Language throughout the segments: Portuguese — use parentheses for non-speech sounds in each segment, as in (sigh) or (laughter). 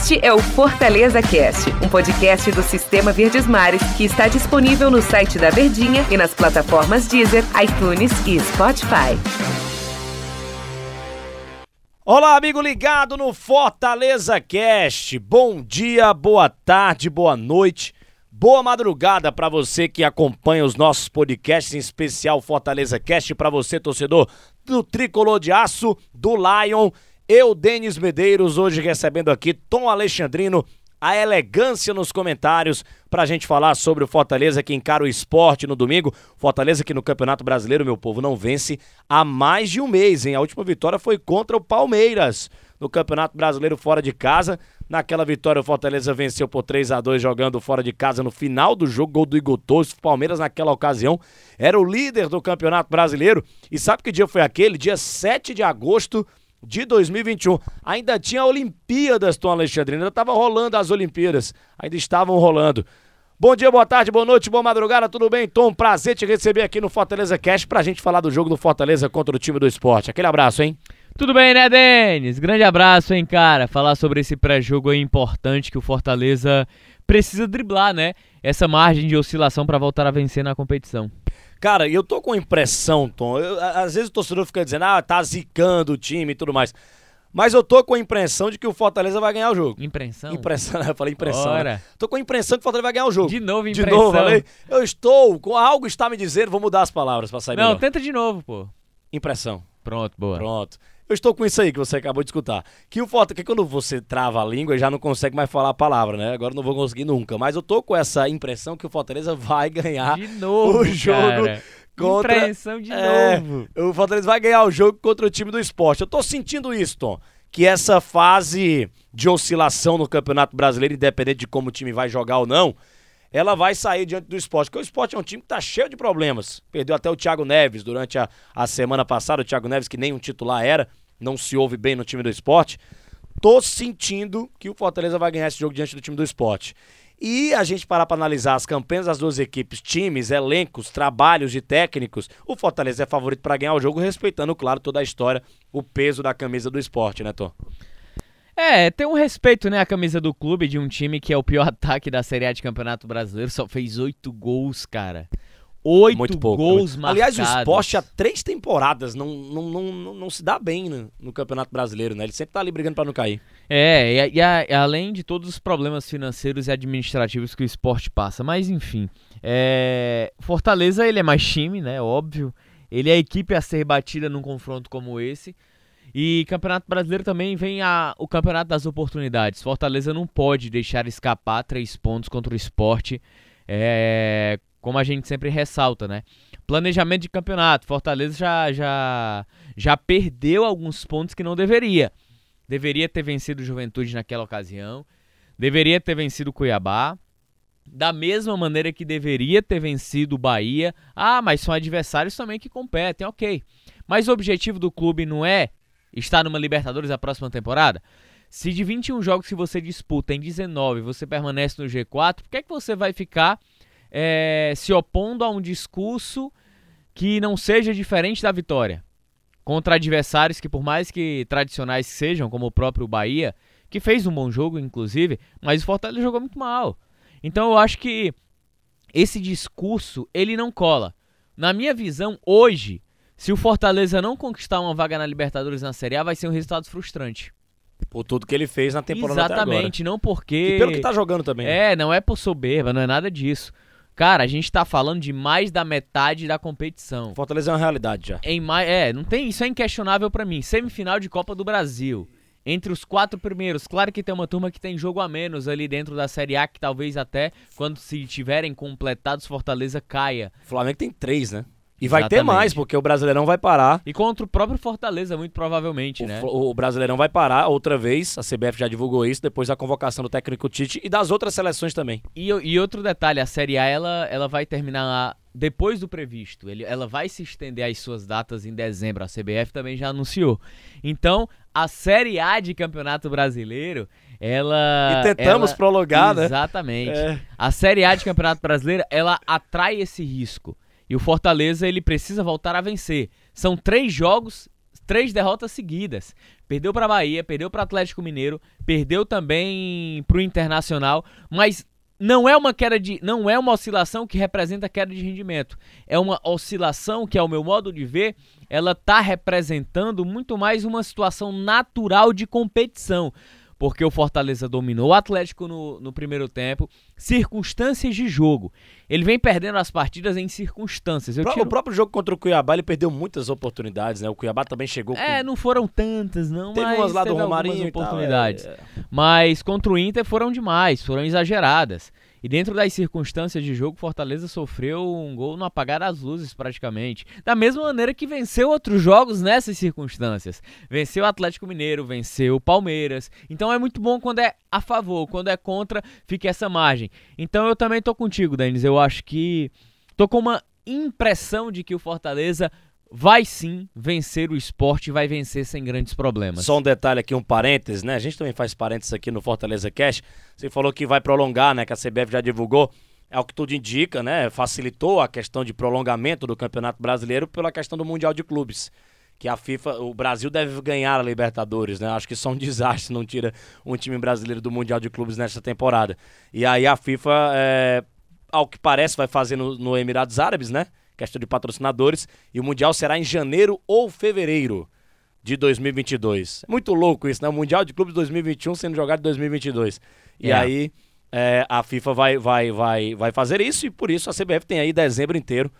Este é o Fortaleza Cast, um podcast do Sistema Verdes Mares que está disponível no site da Verdinha e nas plataformas Deezer, iTunes e Spotify. Olá, amigo ligado no Fortaleza Cast. Bom dia, boa tarde, boa noite. Boa madrugada para você que acompanha os nossos podcasts, em especial Fortaleza Cast, para você, torcedor do Tricolor de Aço, do Lion. Eu, Denis Medeiros, hoje recebendo aqui Tom Alexandrino, a elegância nos comentários para a gente falar sobre o Fortaleza que encara o esporte no domingo. Fortaleza que no Campeonato Brasileiro, meu povo, não vence há mais de um mês, hein? A última vitória foi contra o Palmeiras no Campeonato Brasileiro fora de casa. Naquela vitória, o Fortaleza venceu por 3 a 2 jogando fora de casa no final do jogo, gol do Igor Torres. O Palmeiras, naquela ocasião, era o líder do Campeonato Brasileiro. E sabe que dia foi aquele? Dia 7 de agosto de 2021. Ainda tinha Olimpíadas, Tom Alexandre. Ainda estava rolando as Olimpíadas. Ainda estavam rolando. Bom dia, boa tarde, boa noite, boa madrugada, tudo bem? Tom, prazer te receber aqui no Fortaleza Cast pra gente falar do jogo do Fortaleza contra o time do esporte. Aquele abraço, hein? Tudo bem, né, Denis? Grande abraço, hein, cara. Falar sobre esse pré-jogo é importante que o Fortaleza precisa driblar, né? Essa margem de oscilação para voltar a vencer na competição. Cara, eu tô com a impressão, Tom. Eu, às vezes o torcedor fica dizendo, ah, tá zicando o time e tudo mais. Mas eu tô com a impressão de que o Fortaleza vai ganhar o jogo. Impressão? Impressão, eu falei impressão. Né? Tô com a impressão que o Fortaleza vai ganhar o jogo. De novo, impressão. De novo, falei. Eu estou com algo está me dizendo, vou mudar as palavras para sair Não, melhor. tenta de novo, pô. Impressão. Pronto, boa. Pronto. Eu estou com isso aí que você acabou de escutar. Que o Fortaleza, que quando você trava a língua, já não consegue mais falar a palavra, né? Agora não vou conseguir nunca. Mas eu tô com essa impressão que o Fortaleza vai ganhar novo, o jogo. Cara. Contra, impressão de é, novo. O Fortaleza vai ganhar o jogo contra o time do esporte. Eu tô sentindo isso, Tom. Que essa fase de oscilação no Campeonato Brasileiro, independente de como o time vai jogar ou não, ela vai sair diante do esporte. Porque o esporte é um time que tá cheio de problemas. Perdeu até o Thiago Neves durante a, a semana passada. O Thiago Neves, que nem um titular era, não se ouve bem no time do esporte. Tô sentindo que o Fortaleza vai ganhar esse jogo diante do time do esporte. E a gente parar para analisar as campanhas das duas equipes, times, elencos, trabalhos de técnicos, o Fortaleza é favorito para ganhar o jogo, respeitando, claro, toda a história, o peso da camisa do esporte, né, Tom? É, tem um respeito, né, a camisa do clube de um time que é o pior (laughs) ataque da Série A de Campeonato Brasileiro, só fez oito gols, cara. Oito Muito pouco, gols né? marcados. Aliás, o esporte há três temporadas não, não, não, não, não se dá bem no, no, Campeonato Brasileiro, né? Ele sempre tá ali brigando para não cair. É, e, e, a, e, além de todos os problemas financeiros e administrativos que o esporte passa. Mas enfim, é, Fortaleza ele é mais time, né? Óbvio. Ele é a equipe a ser batida num confronto como esse. E Campeonato Brasileiro também vem a, o Campeonato das Oportunidades. Fortaleza não pode deixar escapar três pontos contra o esporte. É, como a gente sempre ressalta, né? Planejamento de campeonato. Fortaleza já, já, já perdeu alguns pontos que não deveria. Deveria ter vencido Juventude naquela ocasião. Deveria ter vencido Cuiabá. Da mesma maneira que deveria ter vencido Bahia. Ah, mas são adversários também que competem, ok. Mas o objetivo do clube não é estar numa Libertadores a próxima temporada? Se de 21 jogos que você disputa em 19 você permanece no G4, por que, é que você vai ficar é, se opondo a um discurso que não seja diferente da vitória. Contra adversários que, por mais que tradicionais sejam, como o próprio Bahia, que fez um bom jogo, inclusive, mas o Fortaleza jogou muito mal. Então eu acho que esse discurso, ele não cola. Na minha visão, hoje, se o Fortaleza não conquistar uma vaga na Libertadores na Série A, vai ser um resultado frustrante. Por tudo que ele fez na temporada Exatamente, não porque... E pelo que tá jogando também. Né? É, não é por soberba, não é nada disso. Cara, a gente tá falando de mais da metade da competição. Fortaleza é uma realidade já. Em mais, é, não tem, isso é inquestionável para mim. Semifinal de Copa do Brasil. Entre os quatro primeiros, claro que tem uma turma que tem jogo a menos ali dentro da Série A, que talvez até quando se tiverem completados Fortaleza caia. O Flamengo tem três, né? E vai Exatamente. ter mais, porque o Brasileirão vai parar. E contra o próprio Fortaleza, muito provavelmente, o, né? O Brasileirão vai parar outra vez, a CBF já divulgou isso, depois da convocação do técnico Tite e das outras seleções também. E, e outro detalhe, a Série A, ela, ela vai terminar depois do previsto. Ele, ela vai se estender as suas datas em dezembro, a CBF também já anunciou. Então, a Série A de Campeonato Brasileiro, ela... E tentamos ela, prolongar, né? Exatamente. É. A Série A de Campeonato Brasileiro, ela atrai esse risco. E o Fortaleza ele precisa voltar a vencer. São três jogos, três derrotas seguidas. Perdeu para Bahia, perdeu para Atlético Mineiro, perdeu também para o Internacional, mas não é uma queda de, não é uma oscilação que representa queda de rendimento. É uma oscilação que, ao meu modo de ver, ela está representando muito mais uma situação natural de competição porque o Fortaleza dominou o Atlético no, no primeiro tempo. Circunstâncias de jogo. Ele vem perdendo as partidas em circunstâncias. Eu tiro... O próprio jogo contra o Cuiabá, ele perdeu muitas oportunidades, né? O Cuiabá também chegou com... É, não foram tantas, não, teve mas umas lá do Romarinho oportunidades. Tal, é, é. Mas contra o Inter foram demais, foram exageradas. E dentro das circunstâncias de jogo, Fortaleza sofreu um gol no apagar das luzes, praticamente. Da mesma maneira que venceu outros jogos nessas circunstâncias. Venceu o Atlético Mineiro, venceu o Palmeiras. Então é muito bom quando é a favor, quando é contra, fica essa margem. Então eu também tô contigo, Denis. Eu acho que tô com uma impressão de que o Fortaleza vai sim vencer o esporte, vai vencer sem grandes problemas. Só um detalhe aqui, um parênteses, né? A gente também faz parênteses aqui no Fortaleza Cash. Você falou que vai prolongar, né? Que a CBF já divulgou. É o que tudo indica, né? Facilitou a questão de prolongamento do Campeonato Brasileiro pela questão do Mundial de Clubes. Que a FIFA, o Brasil deve ganhar a Libertadores, né? Acho que só um (laughs) desastre não tira um time brasileiro do Mundial de Clubes nesta temporada. E aí a FIFA, é, ao que parece, vai fazer no, no Emirados Árabes, né? Questão de patrocinadores, e o Mundial será em janeiro ou fevereiro de 2022. É muito louco isso, né? O Mundial de Clubes 2021 sendo jogado em 2022. E é. aí é, a FIFA vai, vai, vai, vai fazer isso e por isso a CBF tem aí dezembro inteiro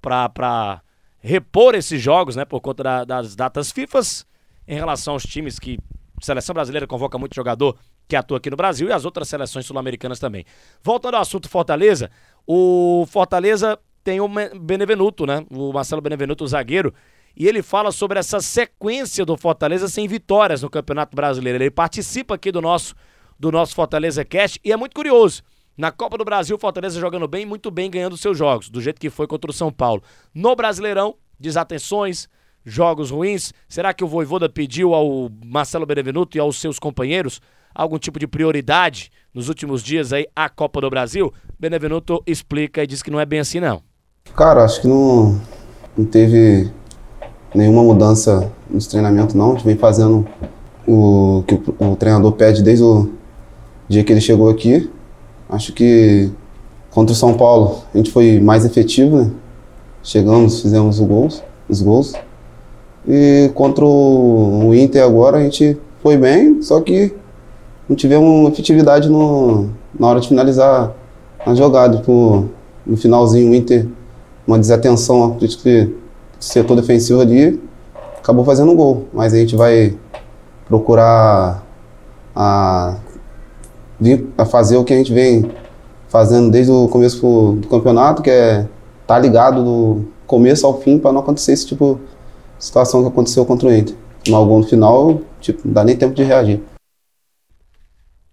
para repor esses jogos, né? Por conta da, das datas FIFAs em relação aos times que a seleção brasileira convoca muito jogador que atua aqui no Brasil e as outras seleções sul-americanas também. Voltando ao assunto Fortaleza, o Fortaleza tem o Benevenuto, né? O Marcelo Benevenuto, o zagueiro. E ele fala sobre essa sequência do Fortaleza sem vitórias no Campeonato Brasileiro. Ele participa aqui do nosso, do nosso Fortaleza Cast e é muito curioso. Na Copa do Brasil, Fortaleza jogando bem, muito bem, ganhando seus jogos, do jeito que foi contra o São Paulo. No Brasileirão, desatenções, jogos ruins. Será que o Voivoda pediu ao Marcelo Benevenuto e aos seus companheiros algum tipo de prioridade nos últimos dias aí à Copa do Brasil? Benevenuto explica e diz que não é bem assim não. Cara, acho que não, não teve nenhuma mudança nos treinamentos, não. A gente vem fazendo o que o, o treinador pede desde o dia que ele chegou aqui. Acho que contra o São Paulo a gente foi mais efetivo, né? Chegamos, fizemos os gols, os gols. E contra o, Inter agora a gente foi bem, só que não tivemos efetividade no, na hora de finalizar a jogada. Tipo, no finalzinho o Inter uma desatenção, acredito que setor defensivo ali acabou fazendo um gol. Mas a gente vai procurar a, a fazer o que a gente vem fazendo desde o começo do campeonato, que é estar tá ligado do começo ao fim para não acontecer esse tipo de situação que aconteceu contra o Inter. O gol no final, tipo, não dá nem tempo de reagir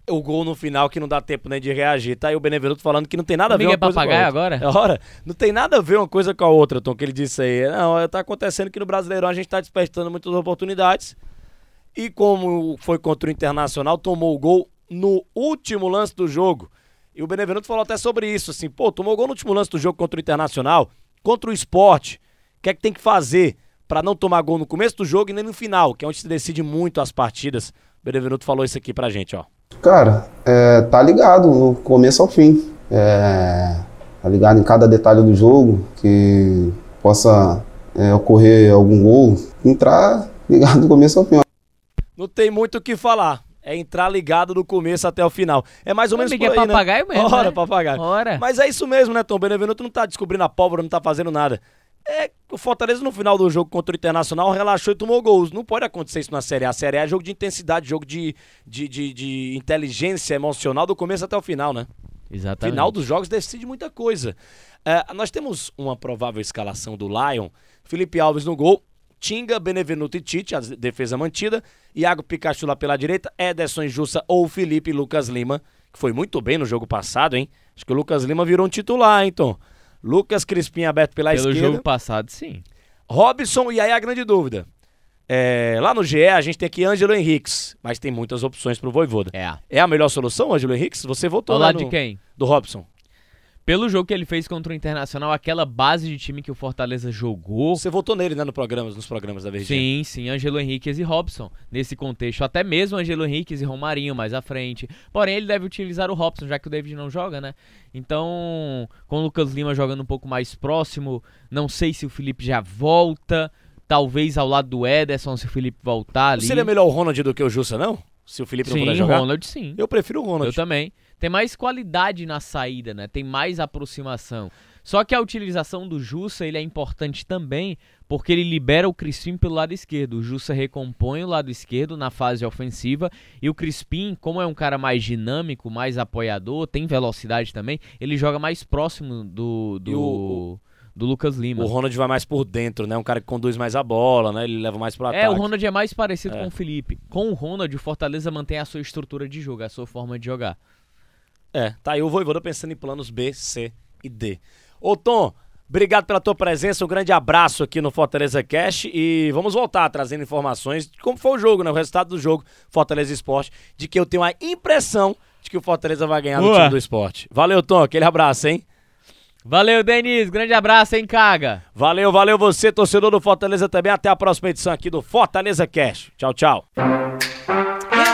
o gol no final que não dá tempo nem de reagir. Tá aí o Benevenuto falando que não tem nada a ver uma coisa com a agora? (laughs) É hora. Não tem nada a ver uma coisa com a outra, Tom, que ele disse aí. Não, tá acontecendo que no Brasileirão a gente tá despertando muitas oportunidades. E como foi contra o Internacional, tomou o gol no último lance do jogo. E o Benevenuto falou até sobre isso, assim, pô, tomou gol no último lance do jogo contra o Internacional, contra o esporte. O que é que tem que fazer para não tomar gol no começo do jogo e nem no final, que é onde se decide muito as partidas. O Benevenuto falou isso aqui pra gente, ó. Cara, é, tá ligado no começo ao fim. É, tá ligado em cada detalhe do jogo, que possa é, ocorrer algum gol. Entrar ligado do começo ao fim. Não tem muito o que falar. É entrar ligado do começo até o final. É mais ou menos por aí, é papagaio né? mesmo, Ora, né? papagaio. Ora. Mas é isso mesmo, né, Tom? Benevenuto não tá descobrindo a pólvora, não tá fazendo nada. É, o Fortaleza no final do jogo contra o Internacional relaxou e tomou gols. Não pode acontecer isso na Série A. A Série A é jogo de intensidade, jogo de, de, de, de inteligência emocional do começo até o final, né? Exatamente. Final dos jogos decide muita coisa. É, nós temos uma provável escalação do Lion. Felipe Alves no gol. Tinga, Benevenuto e Tite, a defesa mantida. Iago Pikachu lá pela direita. Ederson Jussa ou Felipe Lucas Lima, que foi muito bem no jogo passado, hein? Acho que o Lucas Lima virou um titular, hein, Tom? Lucas Crispim aberto pela Pelo esquerda. Pelo jogo passado, sim. Robson, e aí a grande dúvida. É, lá no GE a gente tem aqui Ângelo Henriques, mas tem muitas opções pro Voivoda. É. É a melhor solução, Ângelo Henriques? Você votou Ao lá lado no, de quem? Do Robson. Pelo jogo que ele fez contra o Internacional, aquela base de time que o Fortaleza jogou. Você votou nele, né, no programa, nos programas da Verdinha? Sim, sim, Angelo Henriquez e Robson. Nesse contexto, até mesmo Angelo Henriquez e Romarinho mais à frente. Porém, ele deve utilizar o Robson, já que o David não joga, né? Então, com o Lucas Lima jogando um pouco mais próximo, não sei se o Felipe já volta. Talvez ao lado do Ederson, se o Felipe voltar ali. Seria melhor o Ronald do que o Jussa, não? Se o Felipe não sim, puder jogar? Ronald sim. Eu prefiro o Ronald. Eu também. Tem mais qualidade na saída, né? Tem mais aproximação. Só que a utilização do Jussa ele é importante também porque ele libera o Crispim pelo lado esquerdo. O Jussa recompõe o lado esquerdo na fase ofensiva e o Crispim, como é um cara mais dinâmico, mais apoiador, tem velocidade também, ele joga mais próximo do, do, o- do Lucas Lima. O Ronald vai mais por dentro, né? Um cara que conduz mais a bola, né? Ele leva mais pro ataque. É, o Ronald é mais parecido É. com o Felipe. Com o Ronald, o Fortaleza mantém a sua estrutura de jogo, a sua forma de jogar. É, tá aí o Voivoda pensando em planos B, C e D. Ô Tom, obrigado pela tua presença, um grande abraço aqui no Fortaleza Cash e vamos voltar trazendo informações de como foi o jogo, né? O resultado do jogo Fortaleza Esporte, de que eu tenho a impressão de que o Fortaleza vai ganhar no time do esporte. Valeu, Tom, aquele abraço, hein? Valeu, Denis. Grande abraço, hein, Caga? Valeu, valeu você, torcedor do Fortaleza também. Até a próxima edição aqui do Fortaleza Cash. Tchau, tchau.